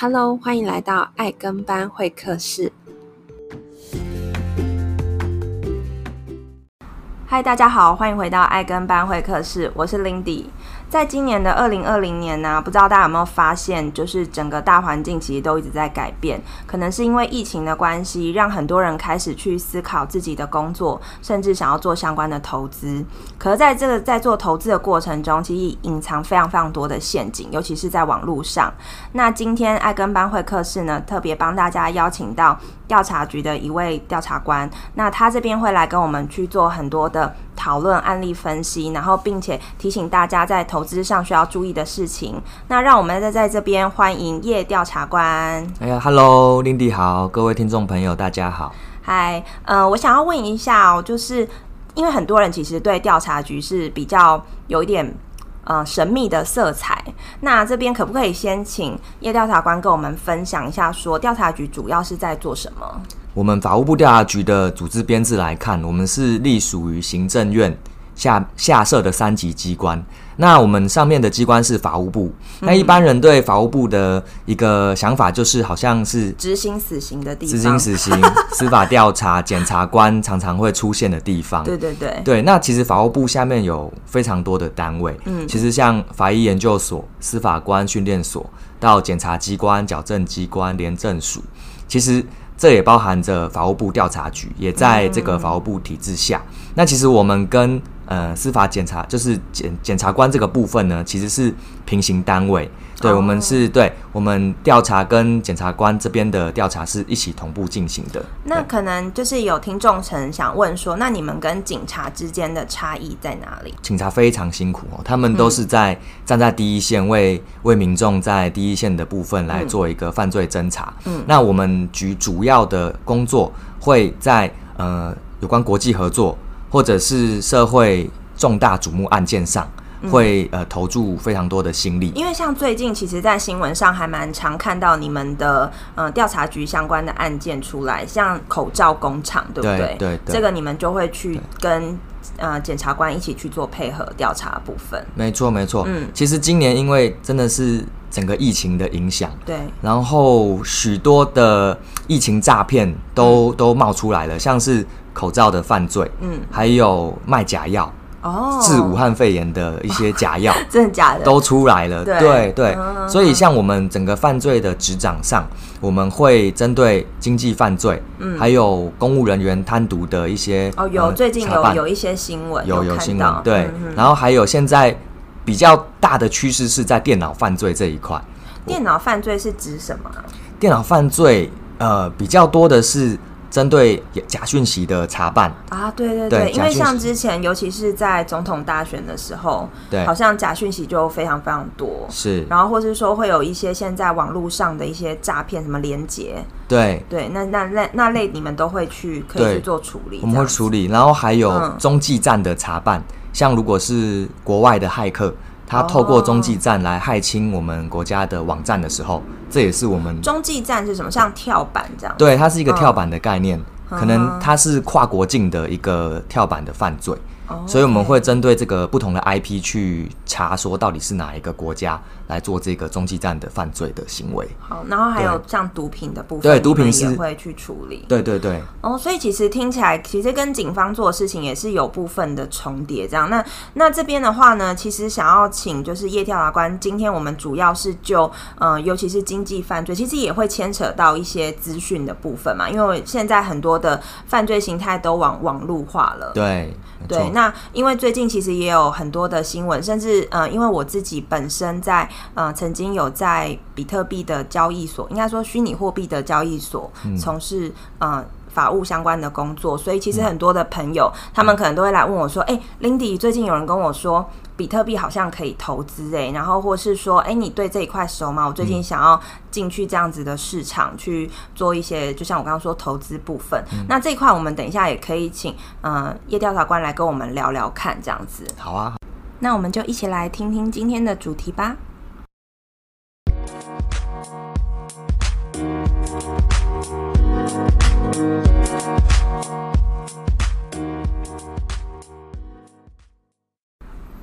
Hello，欢迎来到爱跟班会客室。嗨，大家好，欢迎回到爱跟班会客室，我是 Lindy。在今年的二零二零年呢、不知道大家有没有发现，就是整个大环境其实都一直在改变。可能是因为疫情的关系，让很多人开始去思考自己的工作，甚至想要做相关的投资。可是在这个在做投资的过程中，其实隐藏非常非常多的陷阱，尤其是在网络上。那今天爱跟班会客室呢，特别帮大家邀请到调查局的一位调查官，那他这边会来跟我们去做很多的讨论、案例分析，然后并且提醒大家在投资上需要注意的事情。那让我们再在这边欢迎叶调查官。哎呀，Hello，Lindy 好，各位听众朋友大家好。嗨，呃，我想要问一下哦，就是因为很多人其实对调查局是比较有一点。呃，神秘的色彩。那这边可不可以先请叶调查官跟我们分享一下，说调查局主要是在做什么？我们法务部调查局的组织编制来看，我们是隶属于行政院下下设的三级机关。那我们上面的机关是法务部，嗯、那一般人对法务部的一个想法就是，好像是执行死刑的地方，执行死刑、司法调查、检察官常常会出现的地方。对对对，对。那其实法务部下面有非常多的单位，嗯，其实像法医研究所、司法官训练所，到检察机关、矫正机关、廉政署，其实这也包含着法务部调查局，也在这个法务部体制下。嗯、那其实我们跟呃，司法检察就是检检察官这个部分呢，其实是平行单位。对，我们是对，我们调查跟检察官这边的调查是一起同步进行的。那可能就是有听众曾想问说，那你们跟警察之间的差异在哪里？警察非常辛苦哦，他们都是在站在第一线为，为为民众在第一线的部分来做一个犯罪侦查。嗯，那我们局主要的工作会在呃有关国际合作。或者是社会重大瞩目案件上，会呃投注非常多的心力。因为像最近，其实，在新闻上还蛮常看到你们的呃调查局相关的案件出来，像口罩工厂，对不对？对。这个你们就会去跟呃检察官一起去做配合调查部分。没错没错。嗯，其实今年因为真的是整个疫情的影响，对，然后许多的疫情诈骗都、嗯、都冒出来了，像是。口罩的犯罪，嗯，还有卖假药，哦，治武汉肺炎的一些假药，真的假的？都出来了，对。对，所以像我们整个犯罪的执掌上，我们会针对经济犯罪，嗯，还有公务人员贪渎的一些，哦，有、呃、最近有有一些新闻，有有新闻，对、嗯，然后还有现在比较大的趋势是在电脑犯罪这一块，电脑犯罪是指什么？电脑犯罪，呃，比较多的是。针对假讯息的查办。啊，对对对，对，因为像之前，尤其是在总统大选的时候，对，好像假讯息就非常非常多，是，然后或是说会有一些现在网络上的一些诈骗，什么连接，对。对，那那那那类你们都会去可以去做处理，我们会处理，然后还有中继站的查办，嗯，像如果是国外的骇客。他透过中继站来害侵我们国家的网站的时候，这也是我们中继站是什么？像跳板这样？对，它是一个跳板的概念，可能它是跨国境的一个跳板的犯罪。所以我们会针对这个不同的 IP 去查，说到底是哪一个国家来做这个中继站的犯罪的行为。好，然后还有像毒品的部分，对，毒品是也会去处理。对对对。哦，所以其实听起来，其实跟警方做的事情也是有部分的重叠。这样，那那这边的话呢，其实想要请就是叶调查官，今天我们主要是就呃，尤其是经济犯罪，其实也会牵扯到一些资讯的部分嘛，因为现在很多的犯罪形态都往网路化了。对。对，那因为最近其实也有很多的新闻，甚至呃，因为我自己本身在呃，曾经有在比特币的交易所，应该说虚拟货币的交易所从事呃。法务相关的工作，所以其实很多的朋友，嗯、他们可能都会来问我说：“哎、欸、，Lindy，最近有人跟我说比特币好像可以投资，哎，然后或是说，哎、欸，你对这一块熟吗？我最近想要进去这样子的市场去做一些，就像我刚刚说投资部分。嗯、那这一块我们等一下也可以请呃叶调查官来跟我们聊聊看，这样子。好啊，那我们就一起来听听今天的主题吧。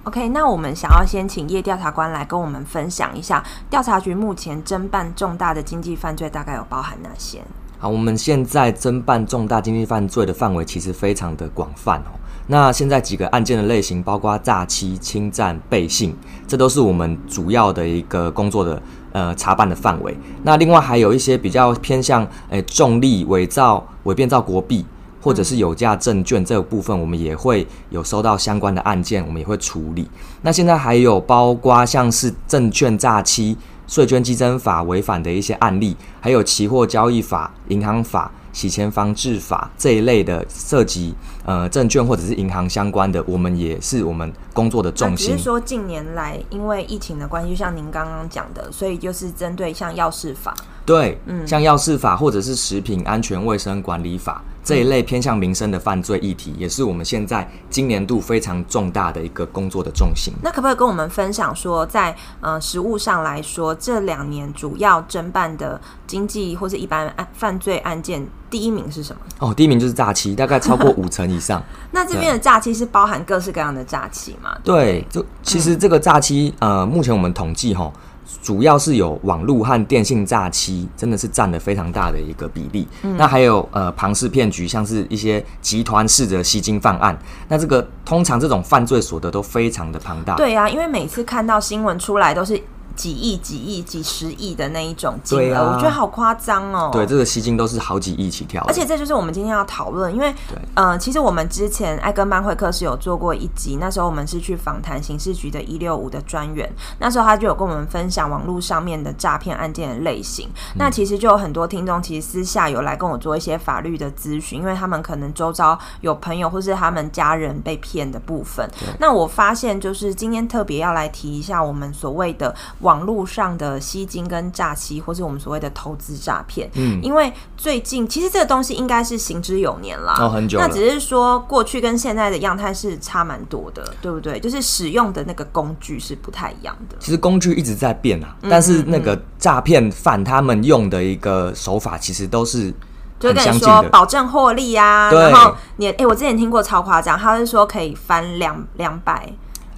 OK，那我们想要先请叶调查官来跟我们分享一下，调查局目前侦办重大的经济犯罪大概有包含哪些？好，我们现在侦办重大经济犯罪的范围其实非常的广泛哦。那现在几个案件的类型包括诈欺、侵占、背信，这都是我们主要的一个工作的呃查办的范围。那另外还有一些比较偏向诶重利、伪造、伪变造国币。或者是有价证券这个部分，我们也会有收到相关的案件，我们也会处理。那现在还有包括像是证券诈欺、税捐稽征法违反的一些案例，还有期货交易法、银行法、洗钱防治法这一类的涉及呃证券或者是银行相关的，我们也是我们工作的重心。只是说近年来因为疫情的关系，就像您刚刚讲的，所以就是针对像药事法，对，嗯，像药事法或者是食品安全卫生管理法。这一类偏向民生的犯罪议题，也是我们现在今年度非常重大的一个工作的重心。那可不可以跟我们分享说，在呃实务上来说，这两年主要侦办的经济或是一般案犯罪案件，第一名是什么？哦，第一名就是诈欺，大概超过五成以上。那这边的诈欺是包含各式各样的诈欺吗？对，就其实这个诈欺，呃，目前我们统计哈。主要是有网络和电信诈欺，真的是占了非常大的一个比例。嗯、那还有呃庞氏骗局，像是一些集团式的吸金犯案。那这个通常这种犯罪所得都非常的庞大。对啊，因为每次看到新闻出来都是。几亿、几亿、几十亿的那一种金额，啊、我觉得好夸张哦。对，这个吸金都是好几亿起跳。而且这就是我们今天要讨论，因为，对呃，其实我们之前爱跟班会课是有做过一集，那时候我们是去访谈刑事局的一六五的专员，那时候他就有跟我们分享网络上面的诈骗案件的类型。嗯、那其实就有很多听众其实私下有来跟我做一些法律的咨询，因为他们可能周遭有朋友或是他们家人被骗的部分。那我发现就是今天特别要来提一下我们所谓的网络上的。吸金跟诈欺，或是我们所谓的投资诈骗，嗯，因为最近其实这个东西应该是行之有年啦，哦，很久。那只是说过去跟现在的样态是差蛮多的，对不对？就是使用的那个工具是不太一样的。其实工具一直在变啊，嗯、但是那个诈骗犯他们用的一个手法，其实都是就跟你说保证获利啊，然后你哎、欸，我之前听过超夸张，他是说可以翻两两百。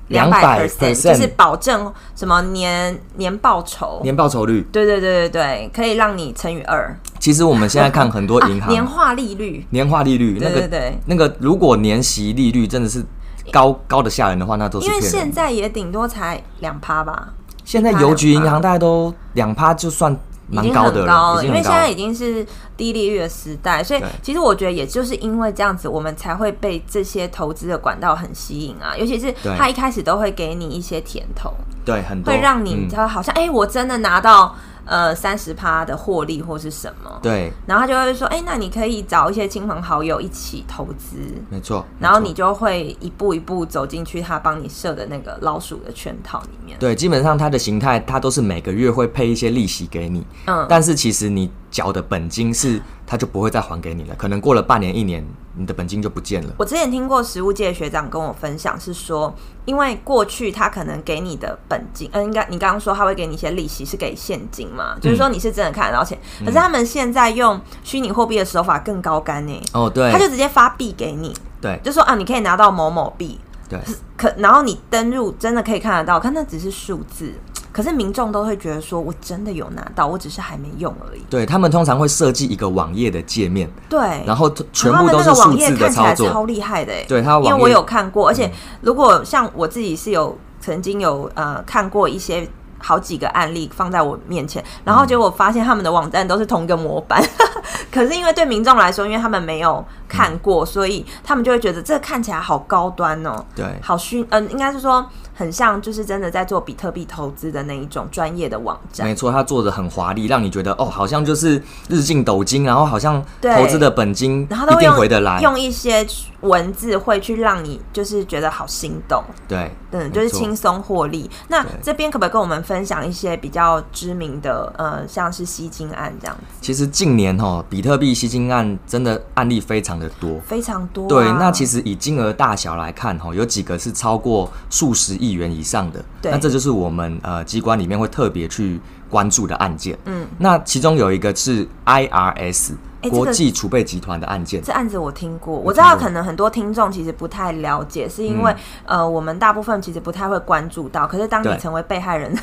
两百 percent 就是保证什么年年报酬，年报酬率，对对对对对，可以让你乘以二。其实我们现在看很多银行、啊、年化利率，年化利率，那个对对对，那个如果年息利率真的是高高的吓人的话，那都是因为现在也顶多才两趴吧。现在邮局银行大概都两趴就算。蛮高的了，因为现在已经是低利率的时代，所以其实我觉得也就是因为这样子，我们才会被这些投资的管道很吸引啊。尤其是他一开始都会给你一些甜头，对，很多会让你他好像哎、嗯欸，我真的拿到。呃，三十趴的获利或是什么？对，然后他就会说，哎、欸，那你可以找一些亲朋好友一起投资，没错，然后你就会一步一步走进去他帮你设的那个老鼠的圈套里面。对，基本上它的形态，它都是每个月会配一些利息给你，嗯，但是其实你缴的本金是。他就不会再还给你了，可能过了半年一年，你的本金就不见了。我之前听过实物界的学长跟我分享，是说，因为过去他可能给你的本金，嗯、呃，应该你刚刚说他会给你一些利息，是给现金嘛？嗯、就是说你是真的看得到钱。可是他们现在用虚拟货币的手法更高干呢。哦，对，他就直接发币给你，对，就说啊，你可以拿到某某币，对，可然后你登入真的可以看得到，看那只是数字。可是民众都会觉得说，我真的有拿到，我只是还没用而已。对，他们通常会设计一个网页的界面，对，然后全部都是数字的操作，超厉害的。对，他因为我有看过，而且如果像我自己是有曾经有呃看过一些好几个案例放在我面前，然后结果发现他们的网站都是同一个模板，可是因为对民众来说，因为他们没有看过，所以他们就会觉得这看起来好高端哦，对，好虚，嗯，应该是说。很像，就是真的在做比特币投资的那一种专业的网站。没错，它做的很华丽，让你觉得哦，好像就是日进斗金，然后好像投资的本金一定回得来。用一些文字会去让你就是觉得好心动。对，嗯，就是轻松获利。那这边可不可以跟我们分享一些比较知名的呃，像是吸金案这样子？其实近年哈，比特币吸金案真的案例非常的多，非常多啊。对，那其实以金额大小来看哈，有几个是超过数十亿。亿元以上的，对那这就是我们呃机关里面会特别去关注的案件。嗯，那其中有一个是 IRS 国际储备集团的案件。这案子我听过，我知道可能很多听众其实不太了解，是因为、嗯、呃，我们大部分其实不太会关注到。可是当你成为被害人，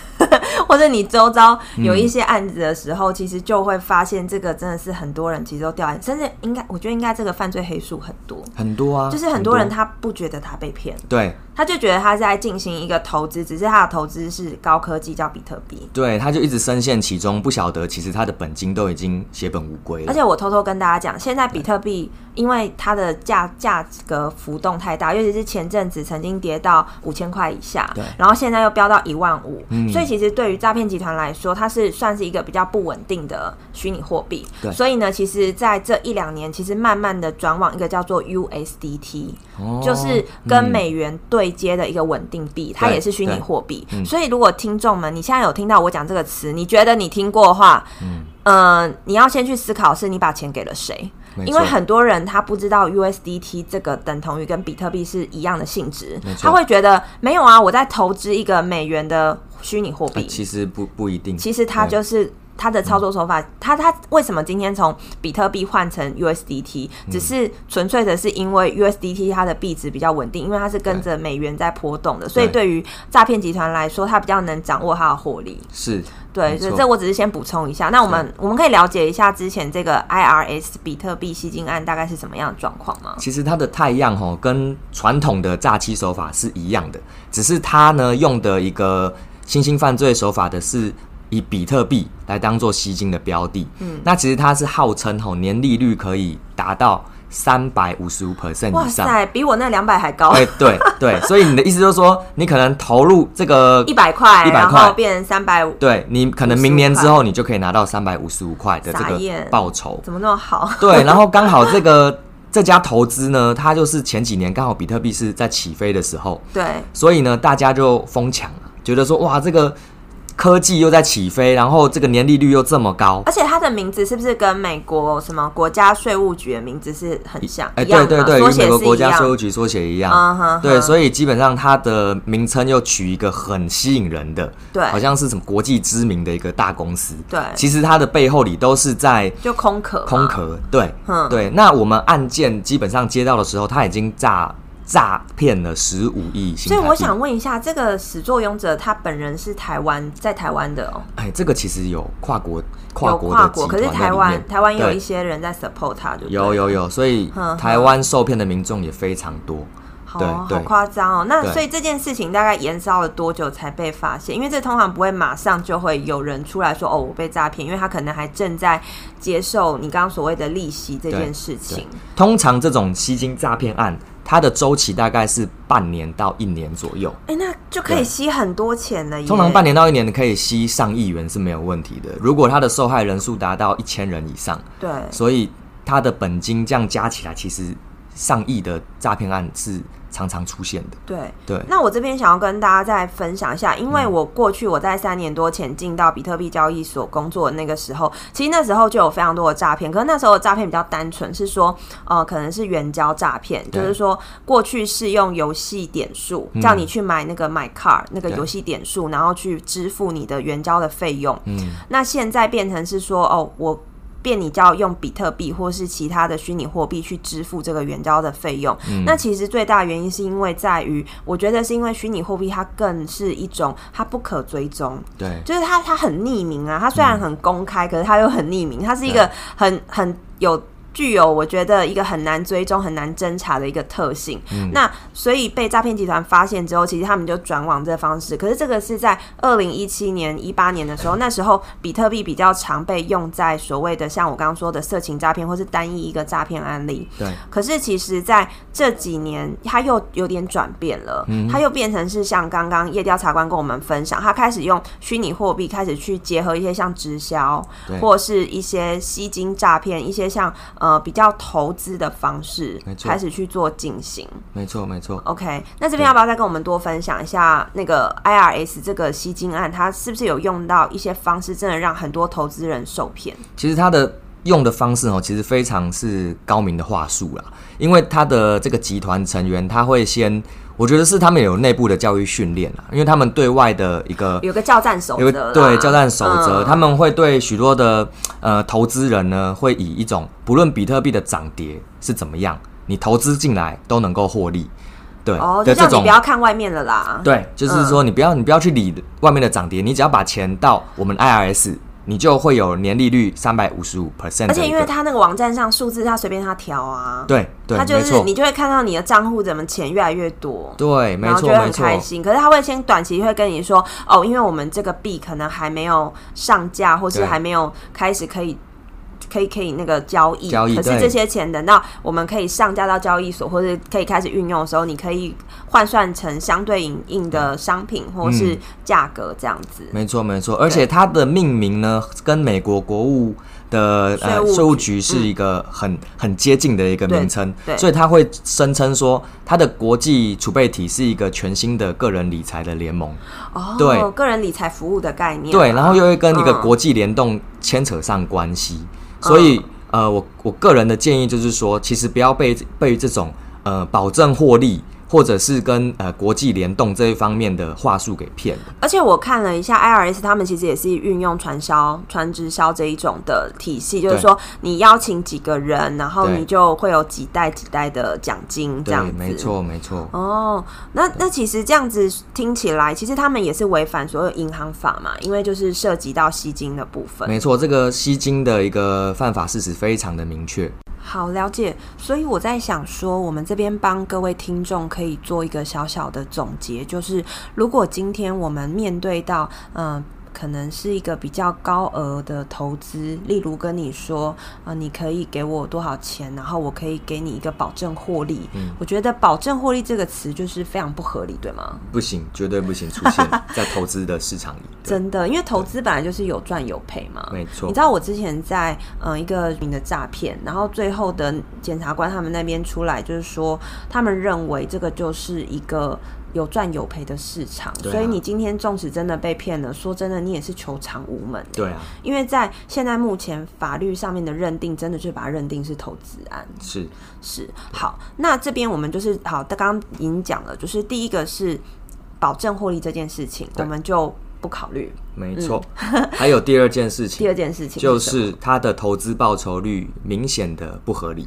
或者你周遭有一些案子的时候，嗯、其实就会发现这个真的是很多人其实都掉眼，甚至应该我觉得应该这个犯罪黑数很多很多啊，就是很多人他不觉得他被骗，对。他就觉得他是在进行一个投资，只是他的投资是高科技，叫比特币。对，他就一直深陷其中，不晓得其实他的本金都已经血本无归了。而且我偷偷跟大家讲，现在比特币因为它的价价格浮动太大，尤其是前阵子曾经跌到五千块以下，对，然后现在又飙到一万五，嗯，所以其实对于诈骗集团来说，它是算是一个比较不稳定的虚拟货币。对，所以呢，其实在这一两年，其实慢慢的转往一个叫做 USDT，哦，就是跟美元对。接的一个稳定币，它也是虚拟货币。嗯、所以，如果听众们你现在有听到我讲这个词，你觉得你听过的话，嗯、呃，你要先去思考是你把钱给了谁？因为很多人他不知道 USDT 这个等同于跟比特币是一样的性质，他会觉得没有啊，我在投资一个美元的虚拟货币，呃，其实不不一定，其实它就是。它的操作手法，它它为什么今天从比特币换成 USDT？只是纯粹的是因为 USDT 它的币值比较稳定，因为它是跟着美元在波动的，所以对于诈骗集团来说，它比较能掌握它的获利。是，对，所以这我只是先补充一下。那我们我们可以了解一下之前这个 IRS 比特币吸金案大概是什么样的状况吗？其实它的太阳吼跟传统的诈欺手法是一样的，只是它呢用的一个新兴犯罪手法的是。以比特币来当做吸金的标的，嗯，那其实它是号称吼年利率可以达到三百五十五 percent 以上，哇塞，比我那两百还高。对对 对，所以你的意思就是说，你可能投入这个一百块，一百块。变成三百五，对，你可能明年之后你就可以拿到三百五十五块的这个报酬，怎么那么好？对，然后刚好这个 这家投资呢，它就是前几年刚好比特币是在起飞的时候，对，所以呢大家就疯抢。了，觉得说哇这个。科技又在起飞，然后这个年利率又这么高，而且它的名字是不是跟美国什么国家税务局的名字是很像？哎、欸，对对对，与美国国家税务局缩写一样。Uh huh huh. 对，所以基本上它的名称又取一个很吸引人的，对，好像是什么国际知名的一个大公司。对，其实它的背后里都是在就空壳，空壳。对，嗯、对。那我们案件基本上接到的时候，它已经炸。诈骗了十五亿，所以我想问一下，这个始作俑者他本人是台湾，在台湾的哦。哎，这个其实有跨国，跨国，跨国，可是台湾台湾有一些人在 support 他，就有有有，所以台湾受骗的民众也非常多。好好夸张哦。那所以这件事情大概延烧了多久才被发现？因为这通常不会马上就会有人出来说哦，我被诈骗，因为他可能还正在接受你刚刚所谓的利息这件事情。通常这种吸金诈骗案。它的周期大概是半年到一年左右，哎、欸，那就可以吸很多钱了。通常半年到一年可以吸上亿元是没有问题的。如果他的受害人数达到一千人以上，对，所以他的本金这样加起来，其实上亿的诈骗案是。常常出现的，对对。那我这边想要跟大家再分享一下，因为我过去我在三年多前进到比特币交易所工作的那个时候，其实那时候就有非常多的诈骗。可是那时候的诈骗比较单纯，是说呃可能是援交诈骗，就是说过去是用游戏点数叫你去买那个买 car 那个游戏点数，然后去支付你的援交的费用。嗯，那现在变成是说哦我。便你就要用比特币或是其他的虚拟货币去支付这个援交的费用。嗯、那其实最大原因是因为在于，我觉得是因为虚拟货币它更是一种它不可追踪，对，就是它它很匿名啊，它虽然很公开，嗯、可是它又很匿名，它是一个很很有。具有我觉得一个很难追踪、很难侦查的一个特性。嗯、那所以被诈骗集团发现之后，其实他们就转往这方式。可是这个是在二零一七年、一八年的时候，那时候比特币比较常被用在所谓的像我刚刚说的色情诈骗，或是单一一个诈骗案例。对。可是其实在这几年，它又有点转变了。嗯。它又变成是像刚刚夜调查官跟我们分享，他开始用虚拟货币开始去结合一些像直销，对或是一些吸金诈骗，一些像。呃，比较投资的方式，开始去做进行，没错没错。OK，那这边要不要再跟我们多分享一下那个 IRS 这个吸金案，它是不是有用到一些方式，真的让很多投资人受骗？其实它的用的方式哦，其实非常是高明的话术啦。因为他的这个集团成员，他会先，我觉得是他们有内部的教育训练啦，因为他们对外的一个有个教战守则，对教战守则，嗯、他们会对许多的呃投资人呢，会以一种不论比特币的涨跌是怎么样，你投资进来都能够获利。对，哦，就叫你不要看外面的啦。对，就是说你不要、嗯、你不要去理外面的涨跌，你只要把钱到我们 IRS。你就会有年利率三百五十五 percent，而且因为他那个网站上数字，他随便他调啊，对对，他就是你就会看到你的账户怎么钱越来越多，对，没错，然后就会很开心。可是他会先短期会跟你说，哦，因为我们这个币可能还没有上架，或是还没有开始可以。可以可以那个交易，交易，可是这些钱等到我们可以上架到交易所，或者可以开始运用的时候，你可以换算成相对应应的商品或是价格这样子。嗯、没错没错，而且它的命名呢，跟美国国务的呃税务局是一个很、嗯、很接近的一个名称，所以它会声称说，它的国际储备体是一个全新的个人理财的联盟。哦，对，个人理财服务的概念。对，然后又会跟一个国际联动牵扯上关系。嗯所以，呃，我我个人的建议就是说，其实不要被被这种呃保证获利。或者是跟呃国际联动这一方面的话术给骗了。而且我看了一下 IRS，他们其实也是运用传销、传直销这一种的体系，就是说你邀请几个人，然后你就会有几代几代的奖金这样子。没错，没错。哦，那那其实这样子听起来，其实他们也是违反所有银行法嘛，因为就是涉及到吸金的部分。没错，这个吸金的一个犯法事实非常的明确。好，了解，所以我在想说，我们这边帮各位听众可以做一个小小的总结，就是如果今天我们面对到，嗯、可能是一个比较高额的投资，例如跟你说，啊、呃，你可以给我多少钱，然后我可以给你一个保证获利。嗯，我觉得“保证获利”这个词就是非常不合理，对吗？不行，绝对不行出现在投资的市场里。真的，因为投资本来就是有赚有赔嘛。没错。你知道我之前在呃一个名的诈骗，然后最后的检察官他们那边出来，就是说他们认为这个就是一个。有赚有赔的市场，啊、所以你今天纵使真的被骗了，说真的，你也是求偿无门。对啊，因为在现在目前法律上面的认定，真的就是把它认定是投资案。是是，好，那这边我们就是好，他刚刚已经讲了，就是第一个是保证获利这件事情，我们就不考虑。没错，嗯、还有第二件事情，第二件事情就是它的投资报酬率明显的不合理。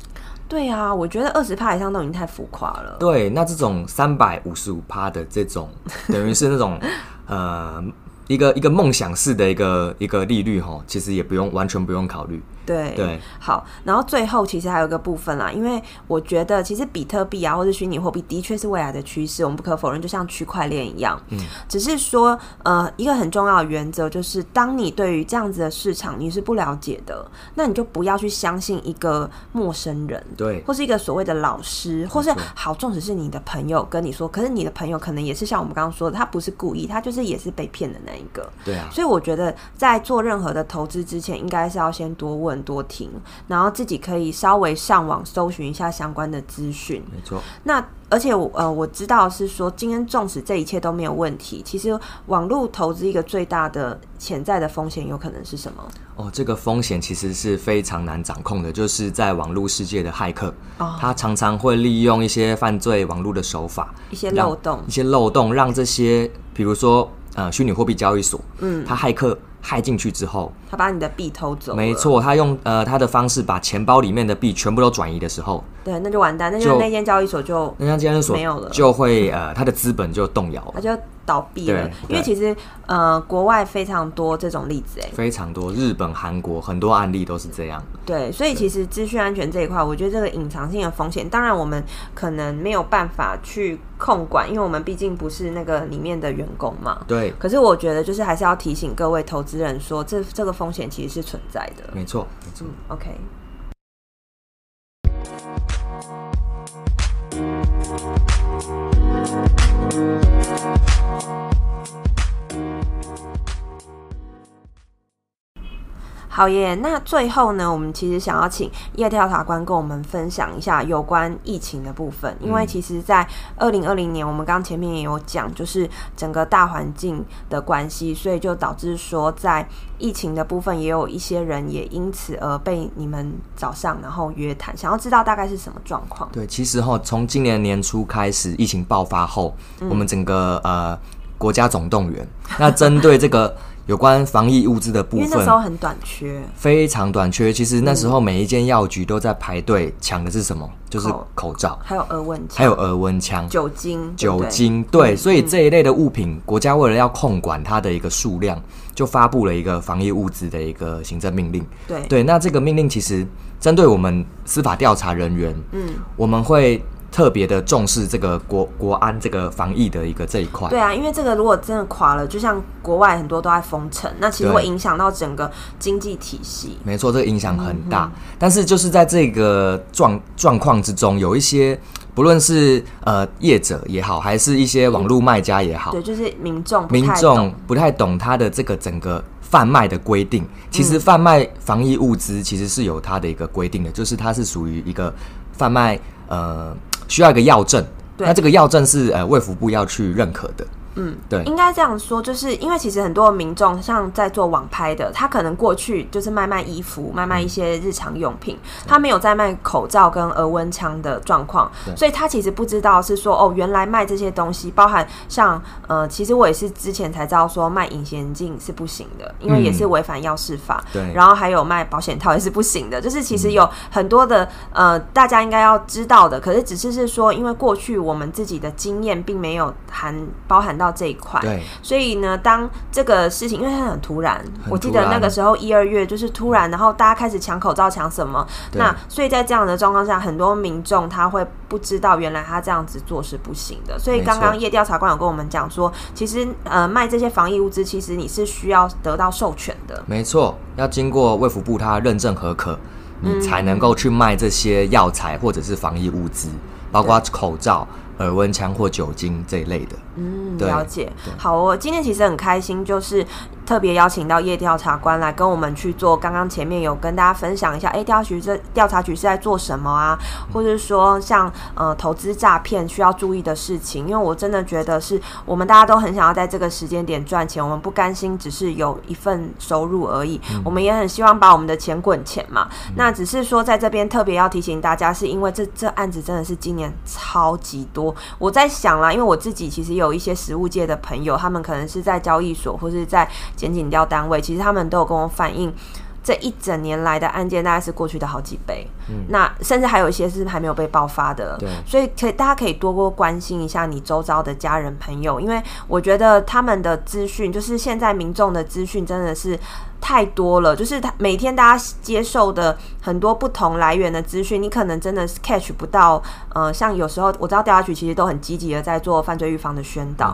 对啊，我觉得二十趴以上都已经太浮夸了。对，那这种三百五十五趴的这种，等于是那种 呃。一个一个梦想式的一个一个利率哈，其实也不用完全不用考虑。对对，好，然后最后其实还有一个部分啦，因为我觉得其实比特币啊，或者虚拟货币的确是未来的趋势，我们不可否认，就像区块链一样。嗯，只是说呃，一个很重要的原则就是，当你对于这样子的市场你是不了解的，那你就不要去相信一个陌生人，对，或是一个所谓的老师，或是好，纵使是你的朋友跟你说，可是你的朋友可能也是像我们刚刚说的，他不是故意，他就是也是被骗的那一个。对啊，所以我觉得在做任何的投资之前，应该是要先多问多听，然后自己可以稍微上网搜寻一下相关的资讯。没错，那而且我呃我知道是说，今天纵使这一切都没有问题，其实网络投资一个最大的潜在的风险有可能是什么？哦，这个风险其实是非常难掌控的，就是在网络世界的骇客，哦，他常常会利用一些犯罪网络的手法，一些漏洞，一些漏洞，让这些比如说。呃，虚拟货币交易所，嗯，他骇客骇进去之后，他把你的币偷走。没错，他用呃他的方式把钱包里面的币全部都转移的时候，对，那就完蛋，那就那间交易所就那间交易所没有了，就会呃他的资本就动摇了，他就。倒闭了，因为其实呃，国外非常多这种例子，哎，非常多，日本、韩国很多案例都是这样。对，所以其实资讯安全这一块，我觉得这个隐藏性的风险，当然我们可能没有办法去控管，因为我们毕竟不是那个里面的员工嘛。对。可是我觉得，就是还是要提醒各位投资人说，这这个风险其实是存在的。没错，没错。嗯，OK。好耶。那最后呢，我们其实想要请叶调查官跟我们分享一下有关疫情的部分，因为其实，在二零二零年，我们刚前面也有讲，就是整个大环境的关系，所以就导致说，在疫情的部分，也有一些人也因此而被你们找上，然后约谈，想要知道大概是什么状况。对，其实哈，从今年年初开始，疫情爆发后，我们整个呃国家总动员，那针对这个。有关防疫物资的部分，因为那时候很短缺，非常短缺。其实那时候每一间药局都在排队抢的是什么？嗯、就是口罩，还有额温枪，还有额温枪、酒精、酒精。对，所以这一类的物品，嗯、国家为了要控管它的一个数量，就发布了一个防疫物资的一个行政命令。对对，那这个命令其实针对我们司法调查人员，嗯，我们会。特别的重视这个国国安这个防疫的一个这一块。对啊，因为这个如果真的垮了，就像国外很多都在封城，那其实会影响到整个经济体系。没错，这个影响很大。嗯、但是就是在这个状状况之中，有一些不论是呃业者也好，还是一些网络卖家也好，对，就是民众民众不太懂他的这个整个贩卖的规定。其实贩卖防疫物资其实是有它的一个规定的，就是它是属于一个贩卖呃。需要一个药证，对那这个药证是呃卫福部要去认可的。嗯，对，应该这样说，就是因为其实很多民众像在做网拍的，他可能过去就是卖卖衣服，卖卖一些日常用品，嗯、他没有在卖口罩跟额温枪的状况，所以他其实不知道是说哦，原来卖这些东西，包含像呃，其实我也是之前才知道说卖隐形眼镜是不行的，因为也是违反药事法。对、嗯，然后还有卖保险套也是不行的，就是其实有很多的呃，大家应该要知道的，可是只是是说，因为过去我们自己的经验并没有含包含到。这一块，对，所以呢，当这个事情，因为它很突然，我记得那个时候一二月就是突然，然后大家开始抢口罩，抢什么？那所以在这样的状况下，很多民众他会不知道，原来他这样子做是不行的。所以刚刚叶调查官有跟我们讲说，其实呃卖这些防疫物资，其实你是需要得到授权的。没错，要经过卫福部他认证合可，你才能够去卖这些药材或者是防疫物资，包括口罩。耳温枪或酒精这一类的，嗯，了解。好，我今天其实很开心，就是特别邀请到叶调查官来跟我们去做。刚刚前面有跟大家分享一下，哎，调查局这调查局是在做什么啊？或者说像呃投资诈骗需要注意的事情。因为我真的觉得是我们大家都很想要在这个时间点赚钱，我们不甘心只是有一份收入而已，嗯、我们也很希望把我们的钱滚钱嘛。嗯、那只是说在这边特别要提醒大家，是因为这这案子真的是今年超级多。我在想啦，因为我自己其实有一些实物界的朋友，他们可能是在交易所或是在检警调单位，其实他们都有跟我反映，这一整年来的案件大概是过去的好几倍。嗯，那甚至还有一些是还没有被爆发的。对，所以可以大家可以多多关心一下你周遭的家人朋友，因为我觉得他们的资讯，就是现在民众的资讯真的是。太多了，就是他每天大家接受的很多不同来源的资讯，你可能真的是 catch 不到。呃，像有时候我知道调查局其实都很积极的在做犯罪预防的宣导。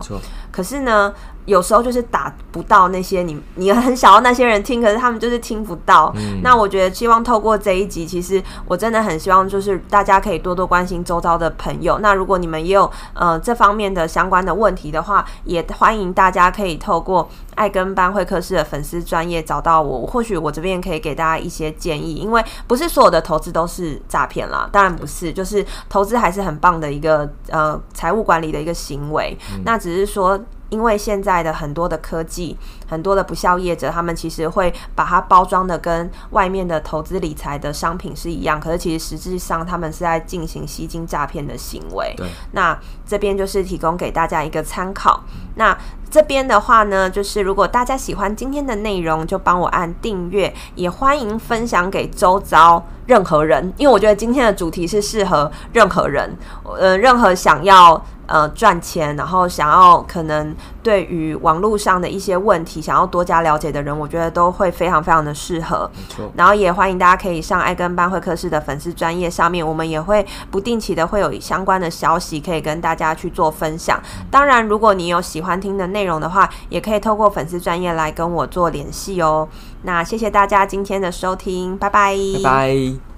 可是呢，有时候就是打不到那些你 你很想要那些人听，可是他们就是听不到。嗯。那我觉得希望透过这一集，其实我真的很希望就是大家可以多多关心周遭的朋友。那如果你们也有呃这方面的相关的问题的话，也欢迎大家可以透过爱跟班会客室的粉丝专业找到我，或许我这边可以给大家一些建议，因为不是所有的投资都是诈骗啦，当然不是，就是投资还是很棒的一个呃财务管理的一个行为，嗯、那只是说。因为现在的很多的科技，很多的不肖业者，他们其实会把它包装的跟外面的投资理财的商品是一样，可是其实实质上他们是在进行吸金诈骗的行为。对，那这边就是提供给大家一个参考。那这边的话呢，就是如果大家喜欢今天的内容，就帮我按订阅，也欢迎分享给周遭任何人，因为我觉得今天的主题是适合任何人，呃，任何想要。呃，赚钱，然后想要可能对于网络上的一些问题想要多加了解的人，我觉得都会非常非常的适合。然后也欢迎大家可以上爱跟班会客室的粉丝专业上面，我们也会不定期的会有相关的消息可以跟大家去做分享。当然，如果你有喜欢听的内容的话，也可以透过粉丝专业来跟我做联系哦。那谢谢大家今天的收听，拜拜，拜拜。